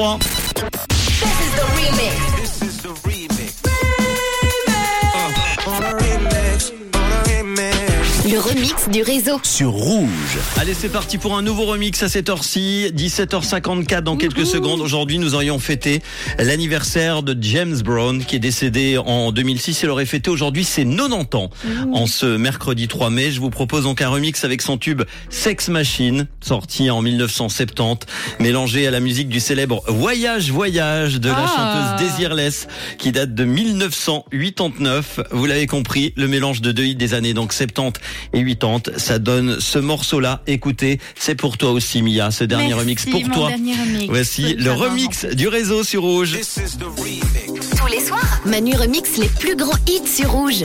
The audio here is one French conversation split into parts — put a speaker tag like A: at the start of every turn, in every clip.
A: 3.
B: Le remix du réseau.
A: sur Rouge. Allez, c'est parti pour un nouveau remix à cette heure-ci, 17h54 dans quelques secondes. Aujourd'hui, nous aurions fêté l'anniversaire de James Brown qui est décédé en 2006. Il aurait fêté aujourd'hui ses 90 ans. En ce mercredi 3 mai, je vous propose donc un remix avec son tube Sex Machine, sorti en 1970, mélangé à la musique du célèbre Voyage Voyage de la
C: Ah.
A: chanteuse Desireless qui date de 1989. Vous l'avez compris, le mélange de deux hits des années donc 70 et 80, ça donne ce morceau-là. Écoutez, c'est pour toi aussi Mia, ce dernier
C: Merci,
A: remix pour
C: mon
A: toi.
C: remix.
A: Voici le remix du réseau sur Rouge.
B: Tous les soirs, Manu remix les plus grands hits sur rouge.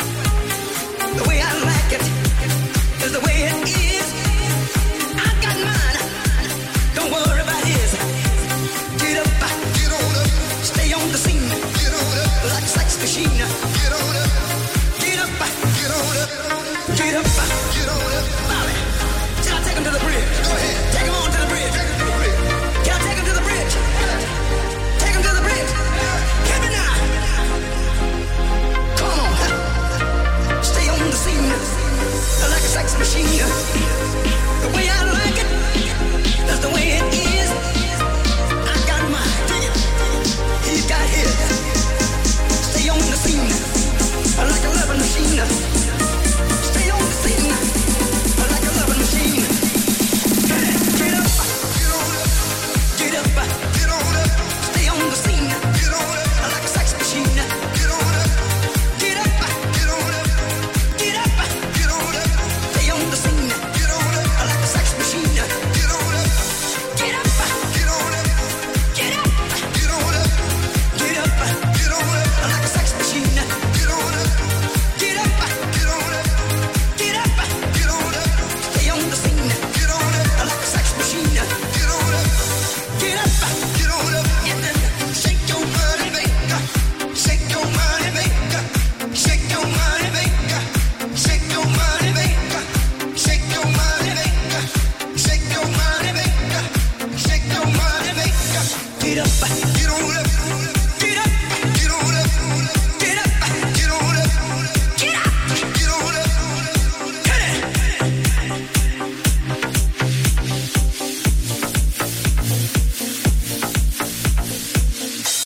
D: machine.